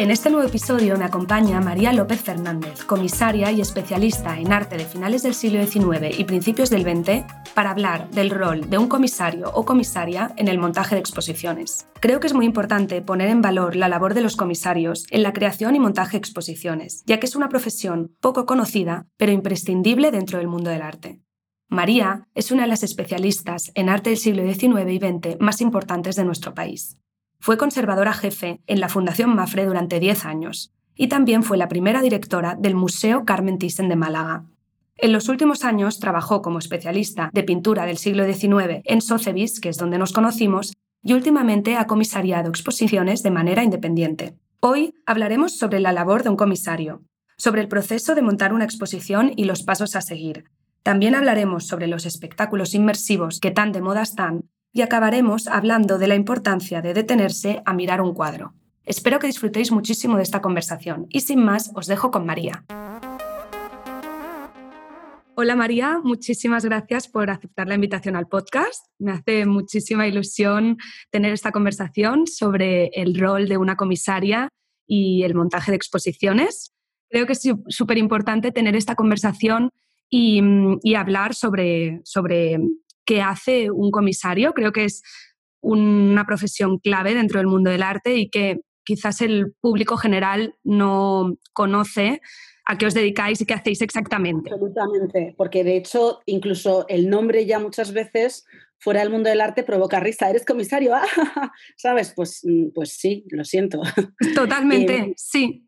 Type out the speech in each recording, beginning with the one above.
En este nuevo episodio me acompaña María López Fernández, comisaria y especialista en arte de finales del siglo XIX y principios del XX, para hablar del rol de un comisario o comisaria en el montaje de exposiciones. Creo que es muy importante poner en valor la labor de los comisarios en la creación y montaje de exposiciones, ya que es una profesión poco conocida, pero imprescindible dentro del mundo del arte. María es una de las especialistas en arte del siglo XIX y XX más importantes de nuestro país. Fue conservadora jefe en la Fundación Mafre durante 10 años y también fue la primera directora del Museo Carmen Thyssen de Málaga. En los últimos años trabajó como especialista de pintura del siglo XIX en Sotheby's, que es donde nos conocimos, y últimamente ha comisariado exposiciones de manera independiente. Hoy hablaremos sobre la labor de un comisario, sobre el proceso de montar una exposición y los pasos a seguir. También hablaremos sobre los espectáculos inmersivos que tan de moda están y acabaremos hablando de la importancia de detenerse a mirar un cuadro. Espero que disfrutéis muchísimo de esta conversación y sin más os dejo con María. Hola María, muchísimas gracias por aceptar la invitación al podcast. Me hace muchísima ilusión tener esta conversación sobre el rol de una comisaria y el montaje de exposiciones. Creo que es súper importante tener esta conversación y, hablar sobre, sobre que hace un comisario. Creo que es una profesión clave dentro del mundo del arte y que quizás el público general no conoce a qué os dedicáis y qué hacéis exactamente. Absolutamente, porque de hecho incluso el nombre ya muchas veces fuera del mundo del arte provoca risa. ¿Eres comisario? ¿Sabes? Pues, mm, pues sí, lo siento. Totalmente, eh, sí.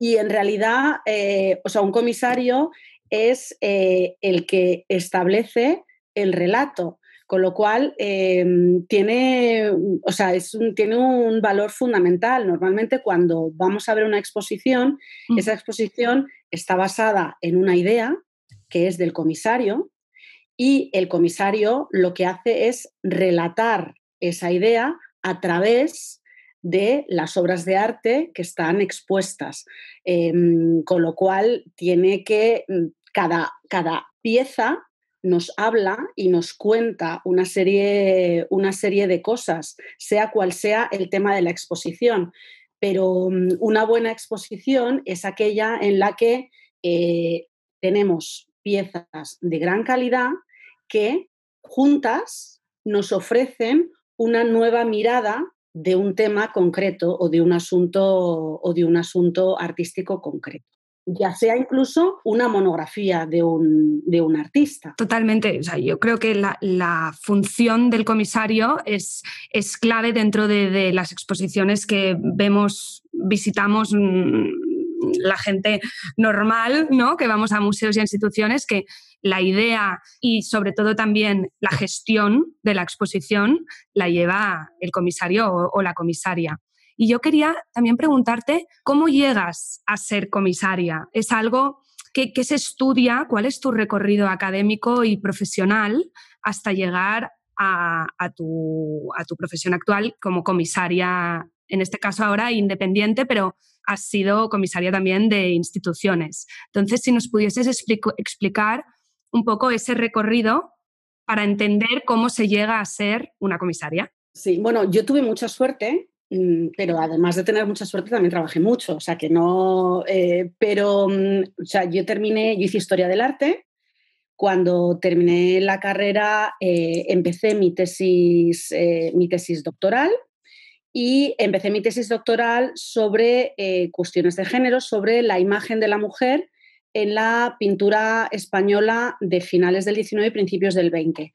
Y en realidad, eh, o sea, un comisario es eh, el que establece el relato, con lo cual em, tiene, o sea, es un, tiene un valor fundamental. Normalmente cuando vamos a ver una exposición, mm. esa exposición está basada en una idea que es del comisario y el comisario lo que hace es relatar esa idea a través de las obras de arte que están expuestas, em, con lo cual tiene que mm, cada, cada pieza nos habla y nos cuenta una serie, una serie de cosas, sea cual sea el tema de la exposición. Pero mm, una buena exposición es aquella en la que eh, tenemos piezas de gran calidad que juntas nos ofrecen una nueva mirada de un tema concreto o de un asunto o de un asunto artístico concreto ya sea incluso una monografía de un, de un artista. Totalmente. O sea, yo creo que la, la función del comisario es, es clave dentro de, de, las exposiciones que vemos, visitamos mm, la gente normal, ¿no? Que vamos a museos y a instituciones, que la idea y sobre todo también la gestión de la exposición la lleva el comisario o, o la comisaria. Y yo quería también preguntarte cómo llegas a ser comisaria. ¿Es algo que, se estudia? ¿Cuál es tu recorrido académico y profesional hasta llegar a, tu, profesión actual como comisaria, en este caso ahora independiente, pero has sido comisaria también de instituciones. Entonces, si nos pudieses explicar un poco ese recorrido para entender cómo se llega a ser una comisaria. Sí, bueno, yo tuve mucha suerte pero además de tener mucha suerte también trabajé mucho, o sea que no, eh, pero mm, o sea, yo terminé, yo hice historia del arte, cuando terminé la carrera eh, empecé mi tesis, eh, mi tesis doctoral y empecé mi tesis doctoral sobre cuestiones de género, sobre la imagen de la mujer en la pintura española de finales del 19 y principios del 20.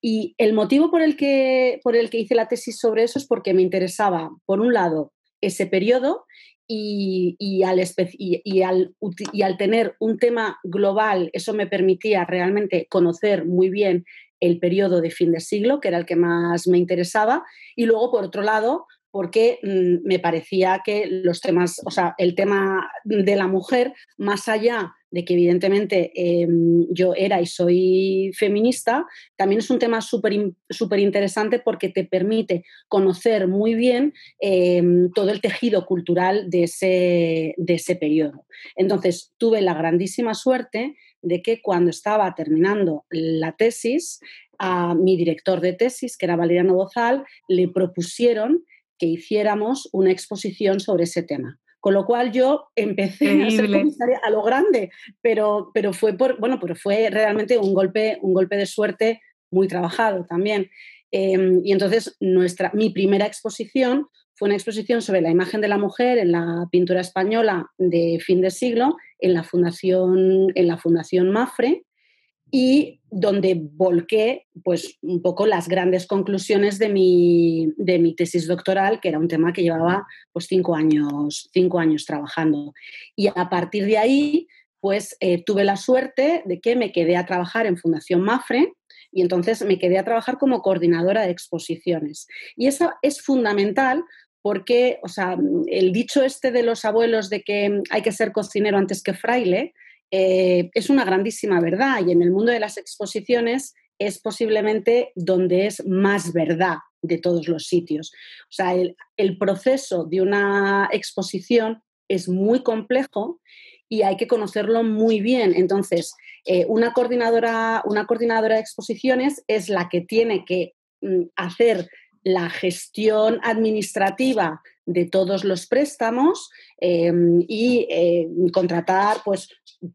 Y el motivo por el, que, por el que hice la tesis sobre eso es porque me interesaba, por un lado, ese periodo y, y, al, y, al, y, al, tener un tema global, eso me permitía realmente conocer muy bien el periodo de fin de siglo, que era el que más me interesaba. Y luego, por otro lado, porque mm, me parecía que los temas, o sea, el tema de la mujer, más allá de que evidentemente em, yo era y soy feminista, también es un tema súper interesante porque te permite conocer muy bien em, todo el tejido cultural de ese, de ese periodo. Entonces, tuve la grandísima suerte de que cuando estaba terminando la tesis, a mi director de tesis, que era Valeriano Bozal, le propusieron que hiciéramos una exposición sobre ese tema. Con lo cual yo empecé a ser comisaria a lo grande, pero, pero fue por, bueno, pero fue realmente un golpe, un golpe de suerte muy trabajado también. Em, y entonces nuestra, mi primera exposición fue una exposición sobre la imagen de la mujer en la pintura española de fin de siglo en la Fundación, en la fundación Mafre, y donde volqué pues un poco las grandes conclusiones de mi, de mi, tesis doctoral, que era un tema que llevaba pues cinco años, cinco años trabajando. Y a partir de ahí, pues eh, tuve la suerte de que me quedé a trabajar en Fundación Mafre y entonces me quedé a trabajar como coordinadora de exposiciones. Y eso es fundamental porque, o sea, el dicho este de los abuelos de que hay que ser cocinero antes que fraile, eh, es una grandísima verdad y en el mundo de las exposiciones es posiblemente donde es más verdad de todos los sitios. O sea, el, proceso de una exposición es muy complejo y hay que conocerlo muy bien. Entonces, eh, una, coordinadora, una coordinadora de exposiciones es la que tiene que mm, hacer la gestión administrativa de todos los préstamos em, y eh, contratar pues,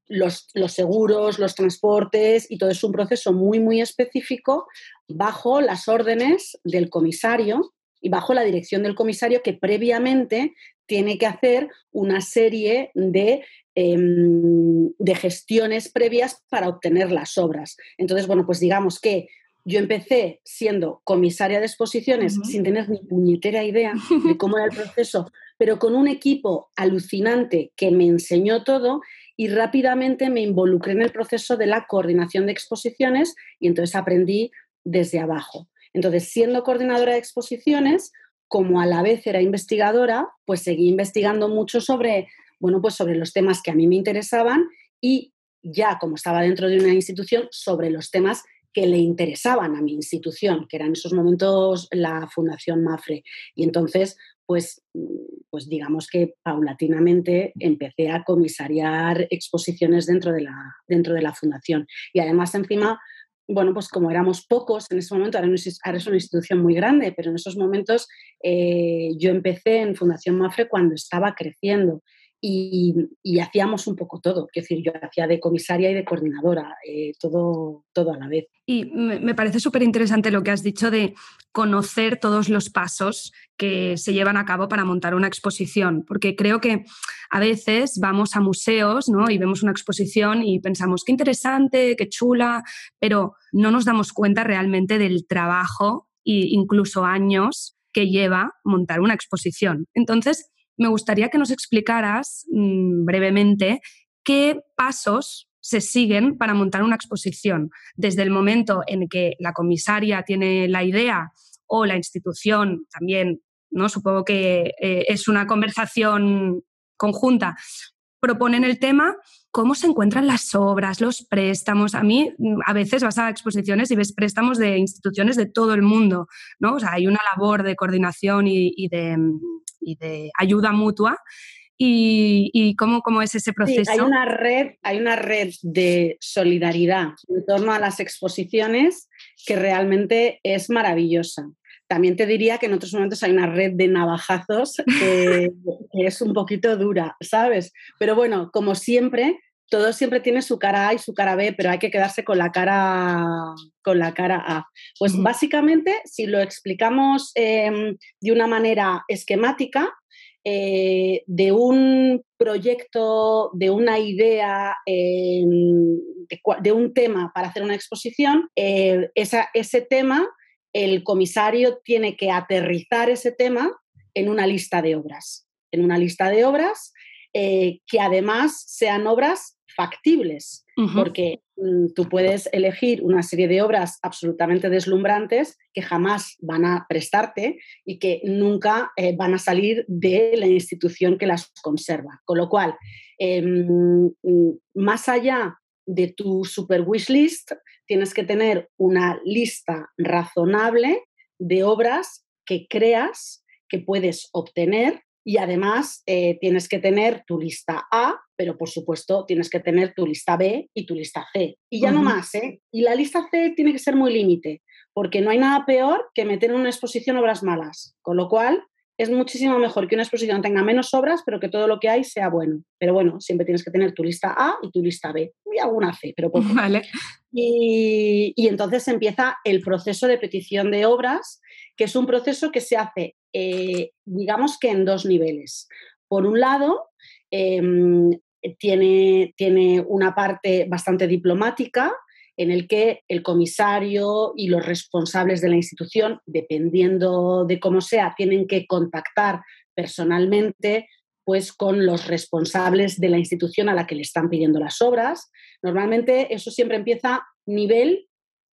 los, seguros, los transportes y todo es un proceso muy, muy específico bajo las órdenes del comisario y bajo la dirección del comisario que previamente tiene que hacer una serie de, em, de gestiones previas para obtener las obras. Entonces, bueno, pues digamos que yo empecé siendo comisaria de exposiciones sin tener ni puñetera idea de cómo era el proceso, pero con un equipo alucinante que me enseñó todo y rápidamente me involucré en el proceso de la coordinación de exposiciones y entonces aprendí desde abajo. Entonces, siendo coordinadora de exposiciones, como a la vez era investigadora, pues seguí investigando mucho sobre, bueno, pues sobre los temas que a mí me interesaban y ya como estaba dentro de una institución, sobre los temas que le interesaban a mi institución, que era en esos momentos la Fundación Mafre. Y entonces, pues, pues digamos que paulatinamente empecé a comisariar exposiciones dentro de la, dentro de la fundación. Y además, encima, bueno, pues como éramos pocos en ese momento, ahora, es una institución muy grande, pero en esos momentos eh, yo empecé en Fundación Mafre cuando estaba creciendo y, hacíamos un poco todo. Es decir, yo hacía de comisaria y de coordinadora, eh, todo, todo a la vez. Y me parece súper interesante lo que has dicho de conocer todos los pasos que se llevan a cabo para montar una exposición, porque creo que a veces vamos a museos ¿no? y vemos una exposición y pensamos, qué interesante, qué chula, pero no nos damos cuenta realmente del trabajo e incluso años que lleva montar una exposición. Entonces, me gustaría que nos explicaras mm, brevemente qué pasos se siguen para montar una exposición, desde el momento en que la comisaria tiene la idea o la institución también, ¿no? supongo que eh, es una conversación conjunta, proponen el tema, cómo se encuentran las obras, los préstamos. A mí mm, a veces vas a exposiciones y ves préstamos de instituciones de todo el mundo, ¿no? O sea, hay una labor de coordinación y de mm, y de ayuda mutua. ¿Y, cómo, cómo, es ese proceso? hay, una red, hay una red de solidaridad en torno a las exposiciones que realmente es maravillosa. También te diría que en otros momentos hay una red de navajazos que, que es un poquito dura, ¿sabes? Pero bueno, como siempre, todo siempre tiene su cara A y su cara B, pero hay que quedarse con la cara, con la cara A. Pues básicamente, si lo explicamos em, de una manera esquemática, eh, de un proyecto, de una idea, em, de, un tema para hacer una exposición, eh, ese tema, el comisario tiene que aterrizar ese tema en una lista de obras. En una lista de obras eh, que además sean obras factibles, porque mm, tú puedes elegir una serie de obras absolutamente deslumbrantes que jamás van a prestarte y que nunca eh, van a salir de la institución que las conserva. Con lo cual, em, mm, más allá de tu super wish list, tienes que tener una lista razonable de obras que creas que puedes obtener y además eh, tienes que tener tu lista A, pero por supuesto tienes que tener tu lista B y tu lista C. Y ya no más, ¿eh? Y la lista C tiene que ser muy límite, porque no hay nada peor que meter en una exposición obras malas. Con lo cual, es muchísimo mejor que una exposición tenga menos obras, pero que todo lo que hay sea bueno. Pero bueno, siempre tienes que tener tu lista A y tu lista B. Y alguna C, pero poco. Vale. Y, y, entonces empieza el proceso de petición de obras, que es un proceso que se hace, eh, digamos que en dos niveles. Por un lado, em, tiene, tiene una parte bastante diplomática, en el que el comisario y los responsables de la institución, dependiendo de cómo sea, tienen que contactar personalmente pues con los responsables de la institución a la que le están pidiendo las obras. Normalmente eso siempre empieza nivel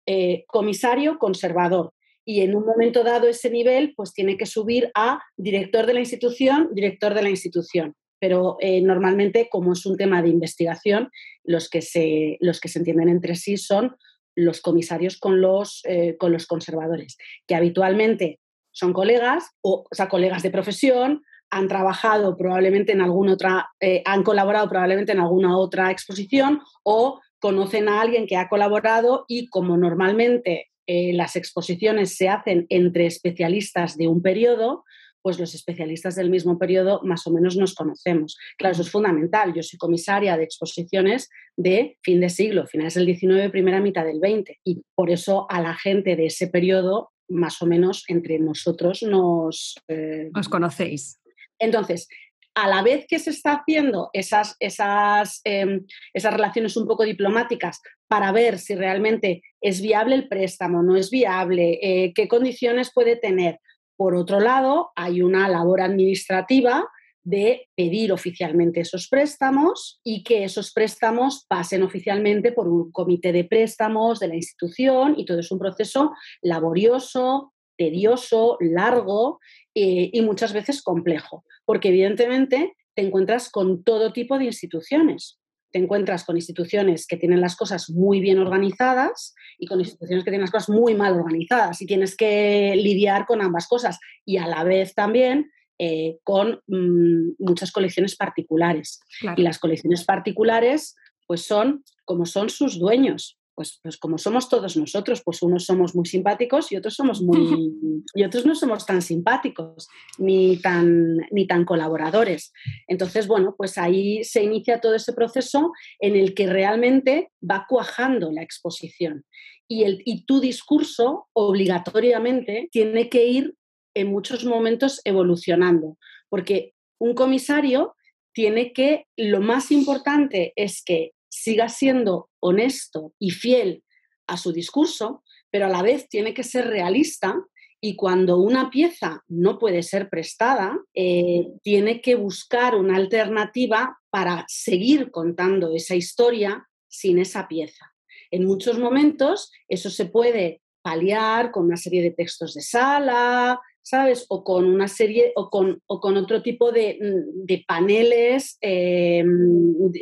eh, comisario conservador y en un momento dado ese nivel pues tiene que subir a director de la institución, director de la institución. Pero eh, normalmente como es un tema de investigación, los que, se, los que se entienden entre sí son los comisarios con los, eh, con los conservadores, que habitualmente son colegas, o, sea, colegas de profesión, han trabajado probablemente en alguna otra, eh, han colaborado probablemente en alguna otra exposición o conocen a alguien que ha colaborado y como normalmente las exposiciones se hacen entre especialistas de un periodo, pues los especialistas del mismo periodo más o menos nos conocemos. Claro, eso es fundamental. Yo soy comisaria de exposiciones de fin de siglo, finales del 19, primera mitad del 20, y por eso a la gente de ese periodo, más o menos entre nosotros nos... Eh, os conocéis. Entonces, a la vez que se está haciendo esas, esas, em, esas relaciones un poco diplomáticas para ver si realmente es viable el préstamo, no es viable, eh, qué condiciones puede tener, por otro lado, hay una labor administrativa de pedir oficialmente esos préstamos y que esos préstamos pasen oficialmente por un comité de préstamos de la institución y todo es un proceso laborioso, tedioso, largo eh, y muchas veces complejo, porque evidentemente te encuentras con todo tipo de instituciones te encuentras con instituciones que tienen las cosas muy bien organizadas y con instituciones que tienen las cosas muy mal organizadas y tienes que lidiar con ambas cosas y a la vez también eh, con mm, muchas colecciones particulares. Y las colecciones particulares pues son como son sus dueños. Pues, pues, como somos todos nosotros, pues unos somos muy simpáticos y otros somos muy y otros no somos tan simpáticos ni tan ni tan colaboradores. Entonces, bueno, pues ahí se inicia todo ese proceso en el que realmente va cuajando la exposición y el y tu discurso obligatoriamente tiene que ir en muchos momentos evolucionando, porque un comisario tiene que lo más importante es que siga siendo honesto y fiel a su discurso, pero a la vez tiene que ser realista y cuando una pieza no puede ser prestada, eh, tiene que buscar una alternativa para seguir contando esa historia sin esa pieza. En muchos momentos eso se puede paliar con una serie de textos de sala, ¿sabes? O con una serie, o con, o con otro tipo de, mm, paneles eh,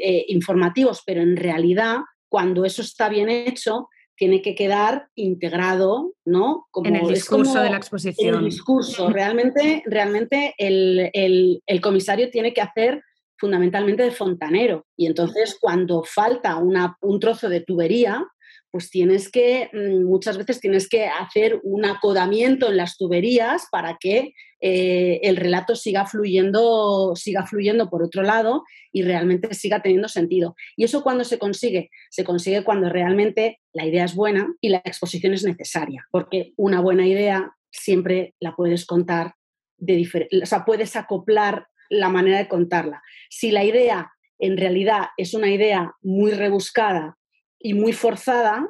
eh, informativos, pero en realidad, cuando eso está bien hecho, tiene que quedar integrado, ¿no? Como, en el discurso de la exposición. En el discurso. Realmente, realmente el, el, el, comisario tiene que hacer fundamentalmente de fontanero. Y entonces, cuando falta una, un trozo de tubería, pues tienes que, mm, muchas veces tienes que hacer un acodamiento en las tuberías para que eh, el relato siga fluyendo, siga fluyendo por otro lado y realmente siga teniendo sentido. ¿Y eso cuando se consigue? Se consigue cuando realmente la idea es buena y la exposición es necesaria, porque una buena idea siempre la puedes contar de diferente, o sea, puedes acoplar la manera de contarla. Si la idea en realidad es una idea muy rebuscada y muy forzada,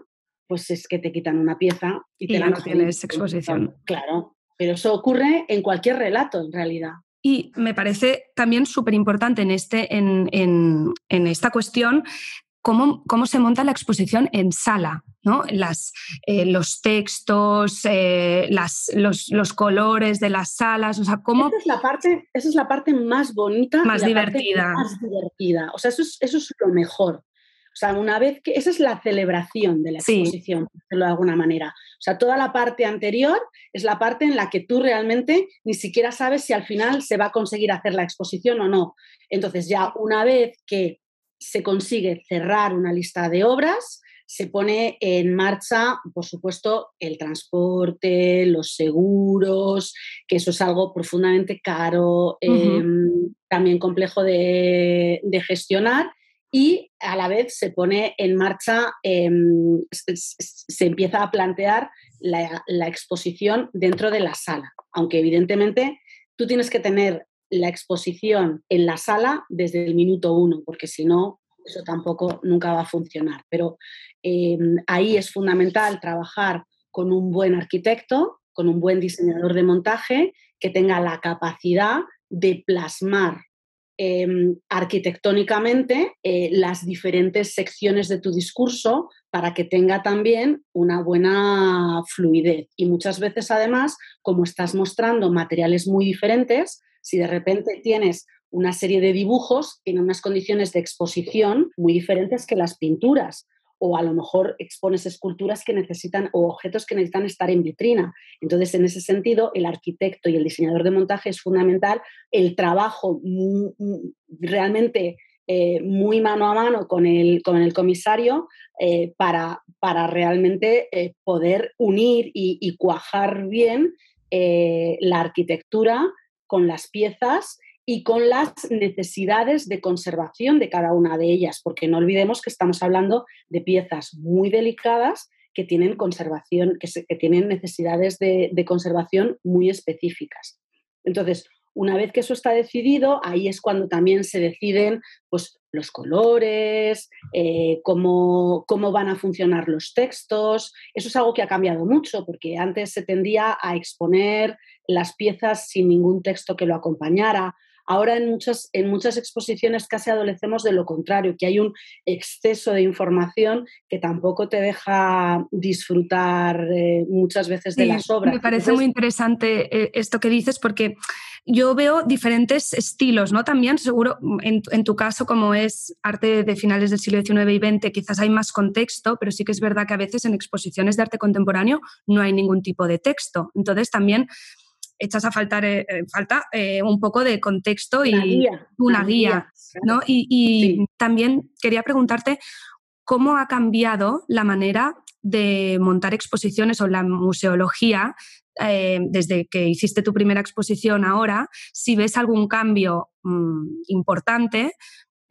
pues es que te quitan una pieza y, te la no tienes exposición. Claro, pero eso ocurre en cualquier relato en realidad. Y me parece también súper importante en, este, en, en, en, esta cuestión cómo, cómo, se monta la exposición en sala, ¿no? Las, eh, los textos, eh, las, los, los, colores de las salas, o sea, cómo... Esa es la parte, esa es la parte más bonita. Más divertida. Más divertida. O sea, eso es, eso es lo mejor. O sea, una vez que esa es la celebración de la exposición, por decirlo de alguna manera. O sea, toda la parte anterior es la parte en la que tú realmente ni siquiera sabes si al final se va a conseguir hacer la exposición o no. Entonces, ya una vez que se consigue cerrar una lista de obras, se pone en marcha, por supuesto, el transporte, los seguros, que eso es algo profundamente caro, em, también complejo de, de gestionar y a la vez se pone en marcha, em, se, empieza a plantear la, exposición dentro de la sala, aunque evidentemente tú tienes que tener la exposición en la sala desde el minuto uno, porque si no, eso tampoco nunca va a funcionar. Pero em, ahí es fundamental trabajar con un buen arquitecto, con un buen diseñador de montaje que tenga la capacidad de plasmar Em, arquitectónicamente eh, las diferentes secciones de tu discurso para que tenga también una buena fluidez. Y muchas veces, además, como estás mostrando materiales muy diferentes, si de repente tienes una serie de dibujos, tiene unas condiciones de exposición muy diferentes que las pinturas o a lo mejor expones esculturas que necesitan o objetos que necesitan estar en vitrina. Entonces, en ese sentido, el arquitecto y el diseñador de montaje es fundamental el trabajo realmente eh, muy mano a mano con el, con el comisario eh, para, para, realmente eh, poder unir y cuajar bien la arquitectura con las piezas y con las necesidades de conservación de cada una de ellas, porque no olvidemos que estamos hablando de piezas muy delicadas que tienen conservación, que, tienen necesidades de, conservación muy específicas. Entonces, una vez que eso está decidido, ahí es cuando también se deciden pues, los colores, eh, cómo, cómo, van a funcionar los textos. Eso es algo que ha cambiado mucho, porque antes se tendía a exponer las piezas sin ningún texto que lo acompañara. Ahora en muchas, en muchas exposiciones casi adolecemos de lo contrario, que hay un exceso de información que tampoco te deja disfrutar eh, muchas veces de las obras. Me parece muy interesante eh, esto que dices porque yo veo diferentes estilos, ¿no? También seguro en, en, tu caso como es arte de finales del siglo XIX y XX quizás hay más contexto, pero sí que es verdad que a veces en exposiciones de arte contemporáneo no hay ningún tipo de texto. Entonces también echas a faltar, eh, eh, falta eh, un poco de contexto y una guía. ¿no? Y, también quería preguntarte cómo ha cambiado la manera de montar exposiciones o la museología desde que hiciste tu primera exposición ahora, si ves algún cambio mm, importante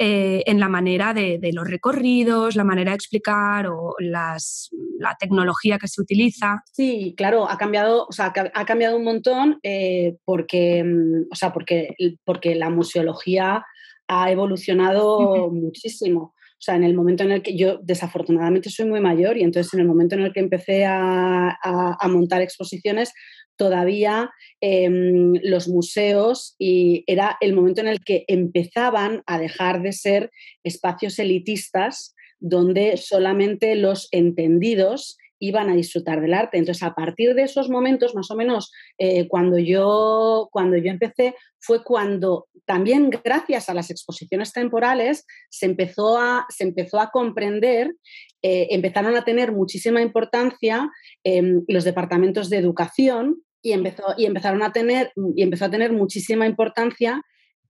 eh, en la manera de, los recorridos, la manera de explicar o las, la tecnología que se utiliza. Sí, claro, ha cambiado, o sea, ha cambiado un montón eh, porque, mm, o sea, porque, porque la museología ha evolucionado muchísimo. O sea, en el momento en el que yo desafortunadamente soy muy mayor y entonces en el momento en el que empecé a, montar exposiciones, todavía em, los museos y era el momento en el que empezaban a dejar de ser espacios elitistas donde solamente los entendidos iban a disfrutar del arte. Entonces, a partir de esos momentos, más o menos, eh, cuando, yo, cuando yo empecé, fue cuando también gracias a las exposiciones temporales se empezó a, se empezó a comprender, eh, empezaron a tener muchísima importancia em, los departamentos de educación y, empezó, y empezaron a tener, y empezó a tener muchísima importancia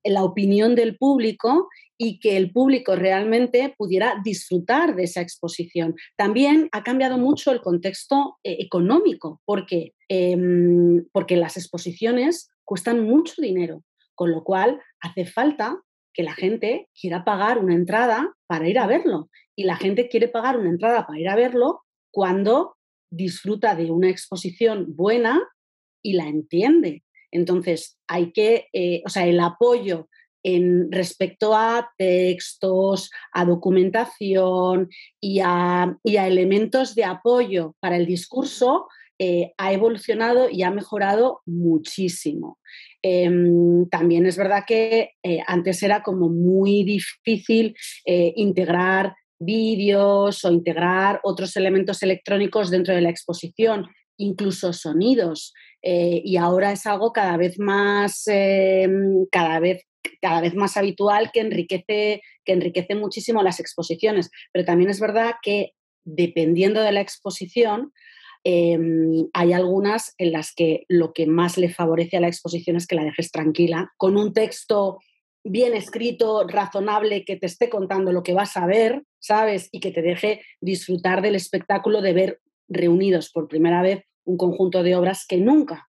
la opinión del público y que el público realmente pudiera disfrutar de esa exposición. También ha cambiado mucho el contexto eh, económico, porque, em, porque las exposiciones cuestan mucho dinero, con lo cual hace falta que la gente quiera pagar una entrada para ir a verlo. Y la gente quiere pagar una entrada para ir a verlo cuando disfruta de una exposición buena y la entiende. Entonces, hay que, eh, o sea, el apoyo en respecto a textos, a documentación y a, elementos de apoyo para el discurso eh, ha evolucionado y ha mejorado muchísimo. Em, también es verdad que eh, antes era como muy difícil eh, integrar vídeos o integrar otros elementos electrónicos dentro de la exposición, incluso sonidos. y ahora es algo cada vez más, em, cada vez cada vez más habitual que enriquece, que enriquece muchísimo las exposiciones. Pero también es verdad que dependiendo de la exposición, em, hay algunas en las que lo que más le favorece a la exposición es que la dejes tranquila, con un texto bien escrito, razonable, que te esté contando lo que vas a ver, ¿sabes? Y que te deje disfrutar del espectáculo de ver reunidos por primera vez un conjunto de obras que nunca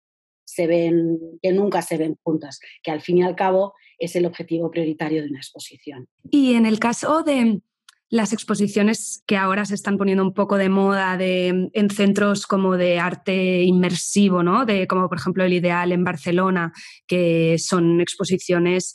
se ven, que nunca se ven juntas, que al fin y al cabo es el objetivo prioritario de una exposición. Y en el caso de las exposiciones que ahora se están poniendo un poco de moda de, en centros como de arte inmersivo, ¿no? de, como por ejemplo el Ideal en Barcelona, que son exposiciones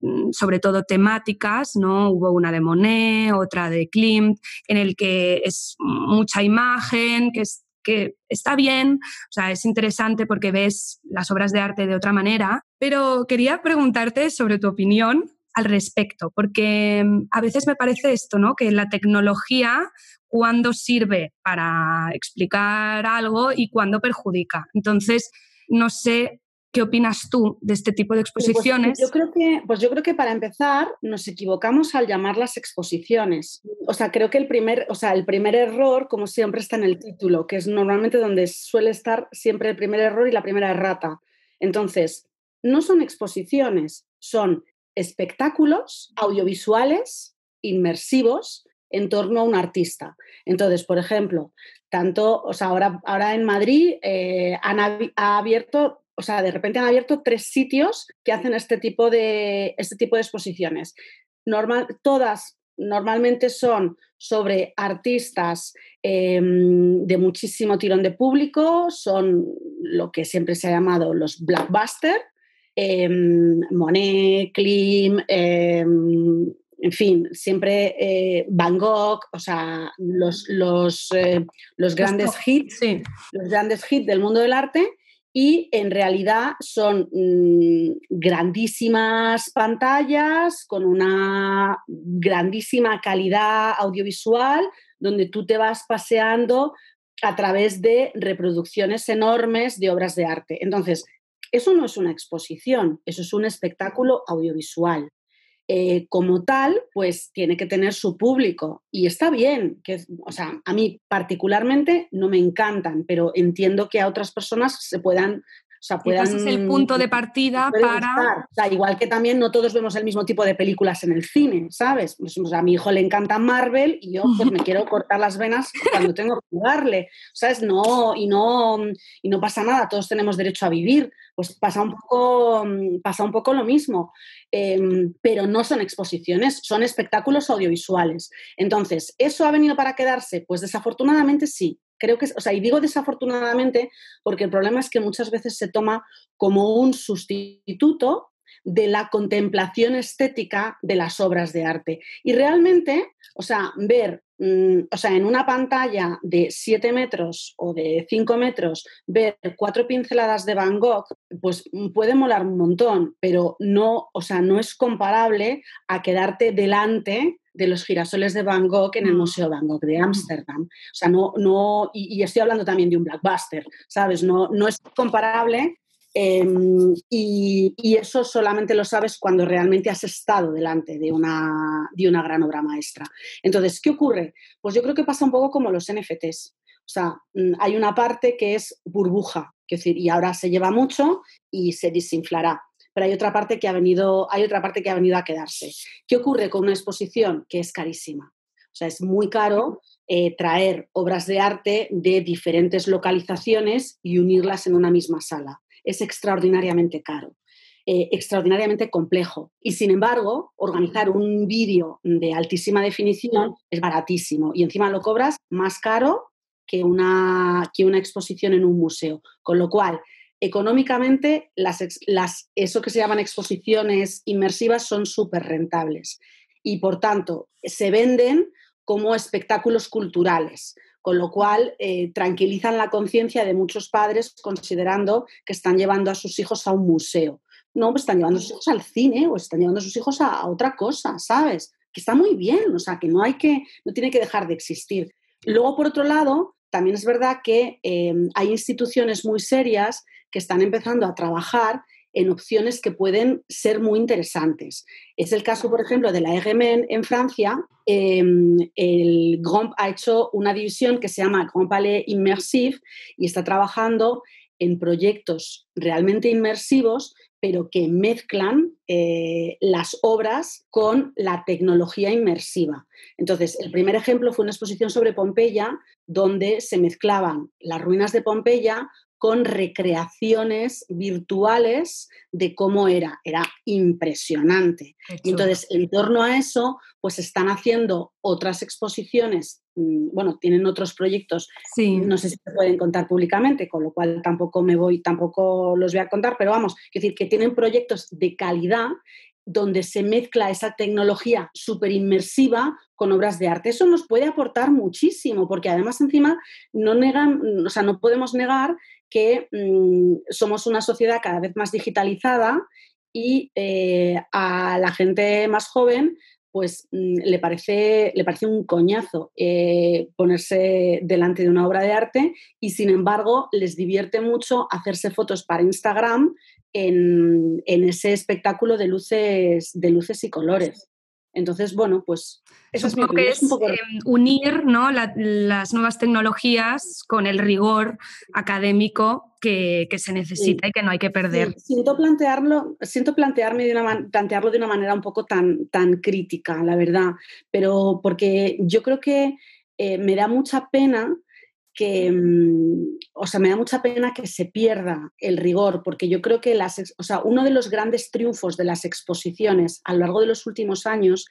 mm, sobre todo temáticas, ¿no? Hubo una de Monet, otra de Klimt, en el que es mucha imagen, que es que está bien, o sea, es interesante porque ves las obras de arte de otra manera, pero quería preguntarte sobre tu opinión al respecto, porque mm, a veces me parece esto, ¿no? Que la tecnología cuando sirve para explicar algo y cuando perjudica. Entonces, no sé ¿Qué opinas tú de este tipo de pues, exposiciones? yo, creo que, pues yo creo que para empezar nos equivocamos al llamarlas exposiciones. O sea, creo que el primer, o sea, el primer error, como siempre, está en el título, que es normalmente donde suele estar siempre el primer error y la primera errata. Entonces, no son exposiciones, son espectáculos audiovisuales inmersivos en torno a un artista. Entonces, por ejemplo, tanto, o sea, ahora, ahora en Madrid eh, han ha abierto o sea, de repente han abierto tres sitios que hacen este tipo de, este tipo de exposiciones. Normal, todas normalmente son sobre artistas em, de muchísimo tirón de público, son lo que siempre se ha llamado los blockbuster, em, Monet, Klim, em, en fin, siempre eh, Van Gogh, o sea, los, los, eh, los grandes hits, los grandes hits del mundo del arte y en realidad son mm, grandísimas pantallas con una grandísima calidad audiovisual donde tú te vas paseando a través de reproducciones enormes de obras de arte. Entonces, eso no es una exposición, eso es un espectáculo audiovisual. Eh, como tal, pues tiene que tener su público. Y está bien, que, o sea, a mí particularmente no me encantan, pero entiendo que a otras personas se puedan o sea, puedan, es el punto de partida para... O sea, igual que también no todos vemos el mismo tipo de películas en el cine, ¿sabes? Pues, a mi hijo le encanta Marvel y yo pues me quiero cortar las venas cuando tengo que jugarle, ¿sabes? No, y no, y no pasa nada, todos tenemos derecho a vivir, pues pasa un poco, pasa un poco lo mismo. Em, pero no son exposiciones, son espectáculos audiovisuales. Entonces, ¿eso ha venido para quedarse? Pues desafortunadamente sí, creo que, o sea, y digo desafortunadamente porque el problema es que muchas veces se toma como un sustituto de la contemplación estética de las obras de arte. Y realmente, o sea, ver, mm, o sea, en una pantalla de 7 metros o de 5 metros, ver cuatro pinceladas de Van Gogh, pues puede molar un montón, pero no, o sea, no es comparable a quedarte delante de los girasoles de Van Gogh en el mm. Museo Van Gogh de mm. Ámsterdam. O sea, no, no y, estoy hablando también de un blockbuster, ¿sabes? No, no es comparable em, y, eso solamente lo sabes cuando realmente has estado delante de una, de una gran obra maestra. Entonces, ¿qué ocurre? Pues yo creo que pasa un poco como los NFTs. O sea, mm, hay una parte que es burbuja, decir, y ahora se lleva mucho y se desinflará pero hay otra parte que ha venido, hay otra parte que ha venido a quedarse. ¿Qué ocurre con una exposición que es carísima? O sea, es muy caro eh, traer obras de arte de diferentes localizaciones y unirlas en una misma sala. Es extraordinariamente caro. Eh, extraordinariamente complejo. Y sin embargo, organizar un vídeo de altísima definición es baratísimo y encima lo cobras más caro que una, que una exposición en un museo. Con lo cual, económicamente las, eso que se llaman exposiciones inmersivas son súper rentables y por tanto se venden como espectáculos culturales. con lo cual eh, tranquilizan la conciencia de muchos padres considerando que están llevando a sus hijos a un museo. No, pues están llevando a sus hijos al cine o están llevando a sus hijos a, otra cosa, ¿sabes? Que está muy bien, o sea, que no hay que, no tiene que dejar de existir. Luego, por otro lado, también es verdad que eh, hay instituciones muy serias que están empezando a trabajar en opciones que pueden ser muy interesantes. Es el caso, por ejemplo, de la EGMEN en Francia. Em, el Grand ha hecho una división que se llama Grand Palais Immersive y está trabajando en proyectos realmente inmersivos, pero que mezclan eh, las obras con la tecnología inmersiva. Entonces, el primer ejemplo fue una exposición sobre Pompeya, donde se mezclaban las ruinas de Pompeya con recreaciones virtuales de cómo era. Era impresionante. Y entonces, en torno a eso, pues están haciendo otras exposiciones, mm, bueno, tienen otros proyectos, no sé si se pueden contar públicamente, con lo cual tampoco me voy, tampoco los voy a contar, pero vamos, es decir, que tienen proyectos de calidad donde se mezcla esa tecnología súper inmersiva con obras de arte. Eso nos puede aportar muchísimo, porque además encima no negan, o sea, no podemos negar que mm, somos una sociedad cada vez más digitalizada y eh, a la gente más joven pues mm, le, parece, le parece un coñazo eh, ponerse delante de una obra de arte y sin embargo les divierte mucho hacerse fotos para Instagram en, ese espectáculo de luces, de luces y colores. Entonces, bueno, pues eso es, mi que es, em, unir ¿no? las nuevas tecnologías con el rigor académico que, se necesita y que no hay que perder. Siento, plantearlo, siento plantearme de una, plantearlo de una manera un poco tan, tan crítica, la verdad, pero porque yo creo que eh, me da mucha pena que, mm, o sea, me da mucha pena que se pierda el rigor, porque yo creo que las, o sea, uno de los grandes triunfos de las exposiciones a lo largo de los últimos años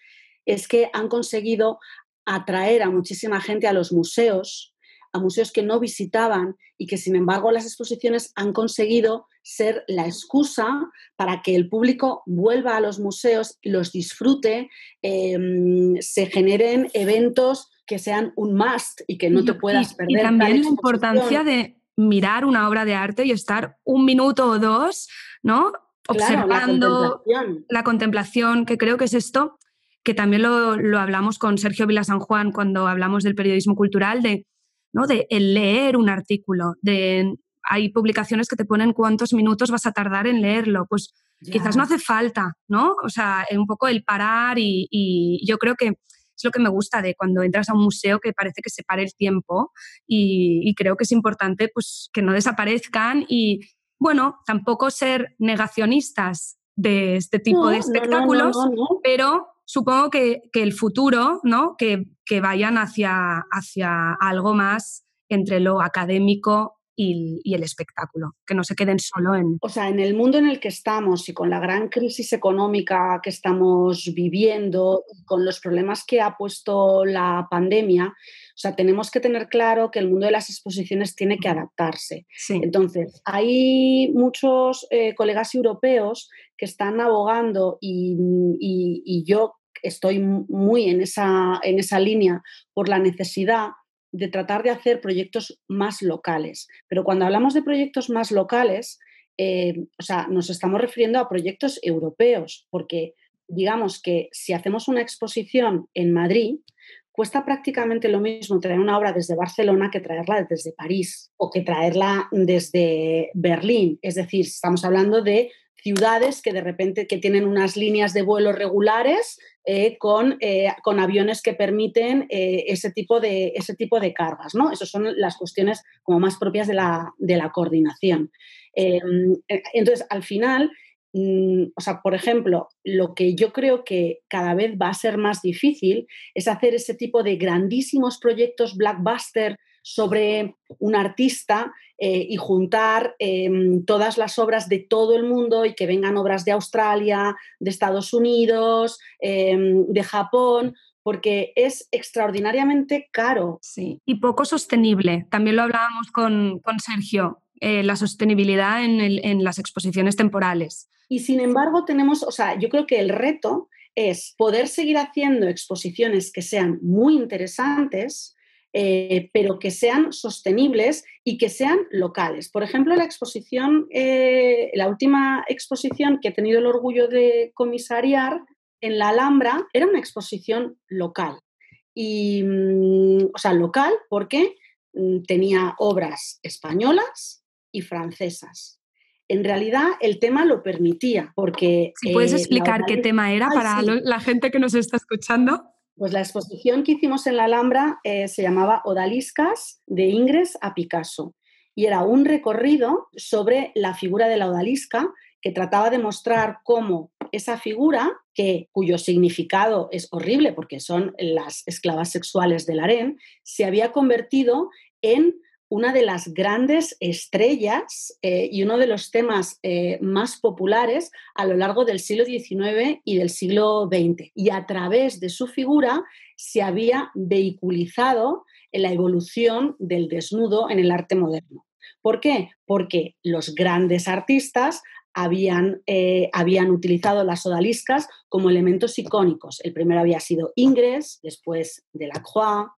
es que han conseguido atraer a muchísima gente a los museos, a museos que no visitaban y que sin embargo las exposiciones han conseguido ser la excusa para que el público vuelva a los museos, los disfrute, em, se generen eventos que sean un must y que no te puedas perder. Y también la importancia de mirar una obra de arte y estar un minuto o dos, ¿no? Observando la, contemplación. que creo que es esto, que también lo, hablamos con Sergio Vila San Juan cuando hablamos del periodismo cultural, de, ¿no? de el leer un artículo, de hay publicaciones que te ponen cuántos minutos vas a tardar en leerlo, pues quizás no hace falta, ¿no? O sea, un poco el parar y, y yo creo que es lo que me gusta de cuando entras a un museo que parece que se pare el tiempo y, creo que es importante pues, que no desaparezcan y, bueno, tampoco ser negacionistas de este tipo de espectáculos, pero supongo que, el futuro, ¿no? Que, que vayan hacia, hacia algo más entre lo académico y, el espectáculo, que no se queden solo en... O sea, en el mundo en el que estamos y con la gran crisis económica que estamos viviendo, con los problemas que ha puesto la pandemia, o sea, tenemos que tener claro que el mundo de las exposiciones tiene que adaptarse. Entonces, hay muchos eh, colegas europeos que están abogando y, y yo estoy muy en esa, en esa línea por la necesidad de tratar de hacer proyectos más locales. Pero cuando hablamos de proyectos más locales, eh, o sea, nos estamos refiriendo a proyectos europeos, porque digamos que si hacemos una exposición en Madrid, cuesta prácticamente lo mismo traer una obra desde Barcelona que traerla desde París o que traerla desde Berlín. Es decir, estamos hablando de ciudades que de repente que tienen unas líneas de vuelo regulares eh, con, eh, con, aviones que permiten eh, ese, tipo de, ese tipo de cargas. ¿no? Esas son las cuestiones como más propias de la, de la coordinación. entonces, al final, mm, o sea, por ejemplo, lo que yo creo que cada vez va a ser más difícil es hacer ese tipo de grandísimos proyectos blackbuster sobre un artista eh, y juntar em, todas las obras de todo el mundo y que vengan obras de Australia, de Estados Unidos, em, de Japón, porque es extraordinariamente caro. Sí, y poco sostenible. También lo hablábamos con, Sergio, eh, la sostenibilidad en, en las exposiciones temporales. Y sin embargo tenemos, o sea, yo creo que el reto es poder seguir haciendo exposiciones que sean muy interesantes, eh, pero que sean sostenibles y que sean locales. Por ejemplo, la exposición, eh, la última exposición que he tenido el orgullo de comisariar en la Alhambra era una exposición local. Y, mm, o sea, local porque mm, tenía obras españolas y francesas. En realidad el tema lo permitía porque... Si puedes eh, explicar qué tema era para la gente que nos está escuchando. Pues la exposición que hicimos en la Alhambra eh, se llamaba Odaliscas de Ingres a Picasso. Y era un recorrido sobre la figura de la odalisca que trataba de mostrar cómo esa figura, que, cuyo significado es horrible porque son las esclavas sexuales del harén, se había convertido en una de las grandes estrellas eh, y uno de los temas eh, más populares a lo largo del siglo XIX y del siglo XX. Y a través de su figura se había vehiculizado la evolución del desnudo en el arte moderno. ¿Por qué? Porque los grandes artistas habían, eh, habían, utilizado las odaliscas como elementos icónicos. El primero había sido Ingres, después Delacroix,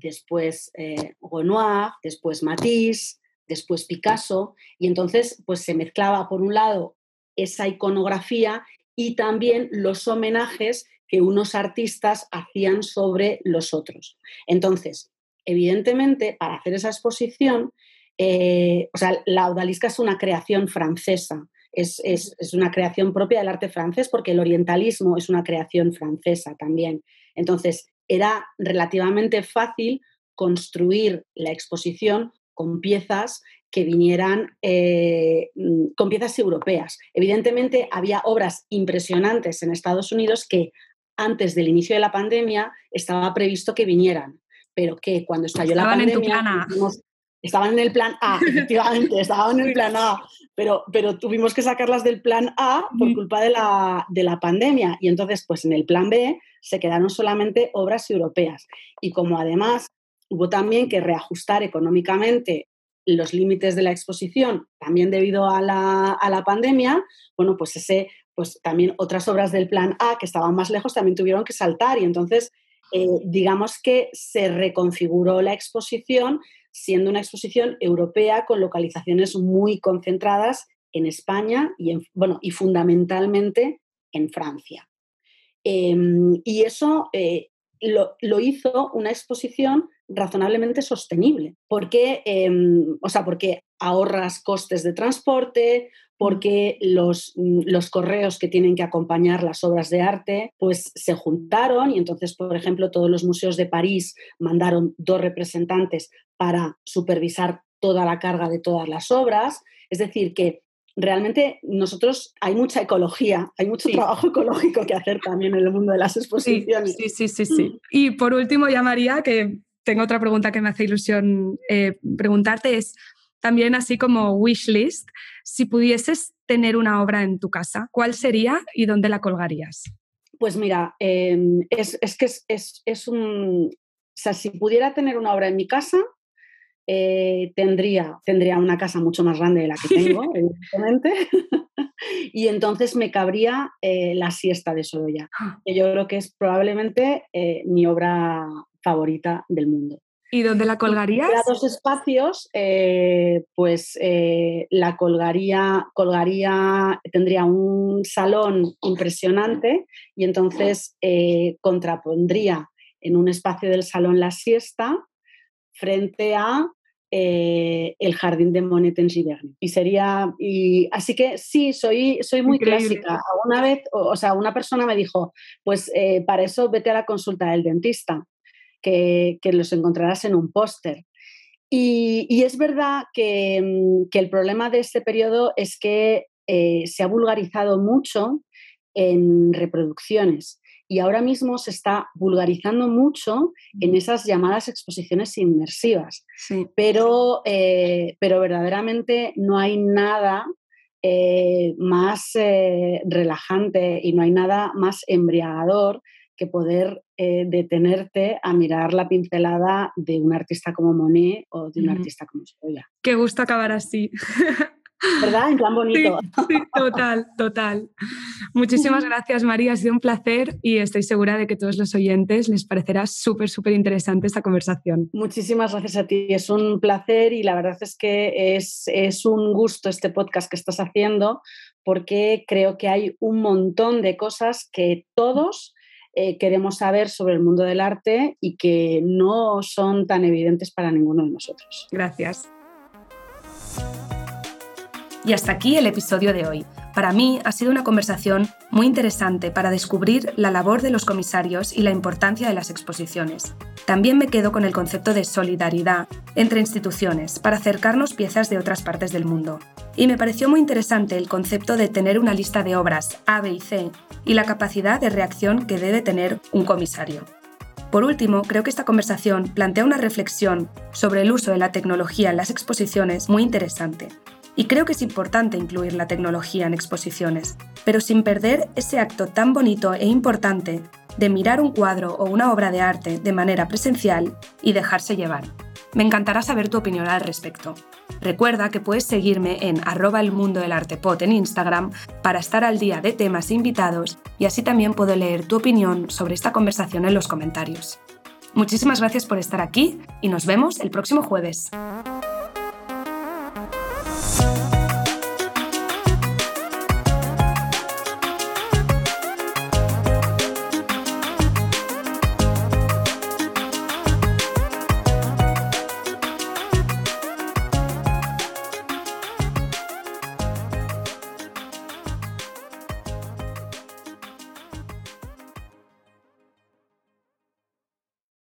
después eh, Renoir, después Matisse, después Picasso, y entonces pues se mezclaba por un lado esa iconografía y también los homenajes que unos artistas hacían sobre los otros. Entonces, evidentemente, para hacer esa exposición, eh, o sea, la odalisca es una creación francesa, es, es, una creación propia del arte francés porque el orientalismo es una creación francesa también. Entonces, era relativamente fácil construir la exposición con piezas que vinieran eh, mm, con piezas europeas. Evidentemente había obras impresionantes en Estados Unidos que antes del inicio de la pandemia estaba previsto que vinieran, pero que cuando estalló la pandemia estaban en el plan A, efectivamente, estaban en el plan A, pero, pero tuvimos que sacarlas del plan A por culpa de la, de la pandemia. Y entonces, pues en el plan B se quedaron solamente obras europeas. Y como además hubo también que reajustar económicamente los límites de la exposición, también debido a la, a la pandemia, bueno, pues ese, pues también otras obras del plan A que estaban más lejos también tuvieron que saltar y entonces eh, digamos que se reconfiguró la exposición siendo una exposición europea con localizaciones muy concentradas en España y, bueno, y fundamentalmente en Francia. Em, y eso eh, lo, hizo una exposición razonablemente sostenible, porque, em, o sea, porque ahorras costes de transporte, porque los, mm, los, correos que tienen que acompañar las obras de arte pues se juntaron y entonces, por ejemplo, todos los museos de París mandaron dos representantes para supervisar toda la carga de todas las obras. Es decir, que realmente nosotros hay mucha ecología, hay mucho trabajo ecológico que hacer también en el mundo de las exposiciones. Sí, sí, sí, sí. Y por último, ya María, que tengo otra pregunta que me hace ilusión eh, preguntarte, es también así como wishlist, si pudieses tener una obra en tu casa, ¿cuál sería y dónde la colgarías? Pues mira, em, es, que es, un... O sea, si pudiera tener una obra en mi casa, eh, tendría, tendría una casa mucho más grande de la que tengo, evidentemente, y entonces me cabría eh, la siesta de Sorolla, ah. que yo creo que es probablemente eh, mi obra favorita del mundo. ¿Y dónde la colgarías? En dos espacios, eh, pues eh, la colgaría, colgaría, tendría un salón impresionante y entonces eh, contrapondría en un espacio del salón la siesta frente a el jardín de Monet en Giverny. Y sería, y, así que sí, soy, soy muy clásica. Una vez, o, sea, una persona me dijo, pues para eso vete a la consulta del dentista que, los encontrarás en un póster. Y, es verdad mm, que, el problema de este periodo es que eh, se ha vulgarizado mucho en reproducciones y ahora mismo se está vulgarizando mucho en esas llamadas exposiciones inmersivas. Pero, eh, pero verdaderamente no hay nada eh, más relajante y no hay nada más embriagador que poder eh, detenerte a mirar la pincelada de un artista como Monet o de un artista como Soya. Qué gusto acabar así. ¿verdad? En plan bonito. Sí, total, total. Muchísimas gracias, María. Ha sido un placer y estoy segura de que a todos los oyentes les parecerá súper, súper interesante esta conversación. Muchísimas gracias a ti. Es un placer y la verdad es que es, es un gusto este podcast que estás haciendo porque creo que hay un montón de cosas que todos eh, queremos saber sobre el mundo del arte y que no son tan evidentes para ninguno de nosotros. Gracias. Y hasta aquí el episodio de hoy. Para mí ha sido una conversación muy interesante para descubrir la labor de los comisarios y la importancia de las exposiciones. También me quedo con el concepto de solidaridad entre instituciones para acercarnos piezas de otras partes del mundo. Y me pareció muy interesante el concepto de tener una lista de obras A, B y C y la capacidad de reacción que debe tener un comisario. Por último, creo que esta conversación plantea una reflexión sobre el uso de la tecnología en las exposiciones muy interesante y creo que es importante incluir la tecnología en exposiciones, pero sin perder ese acto tan bonito e importante de mirar un cuadro o una obra de arte de manera presencial y dejarse llevar. Me encantará saber tu opinión al respecto. Recuerda que puedes seguirme en arroba el mundo del arte en Instagram para estar al día de temas invitados y así también puedo leer tu opinión sobre esta conversación en los comentarios. Muchísimas gracias por estar aquí y nos vemos el próximo jueves.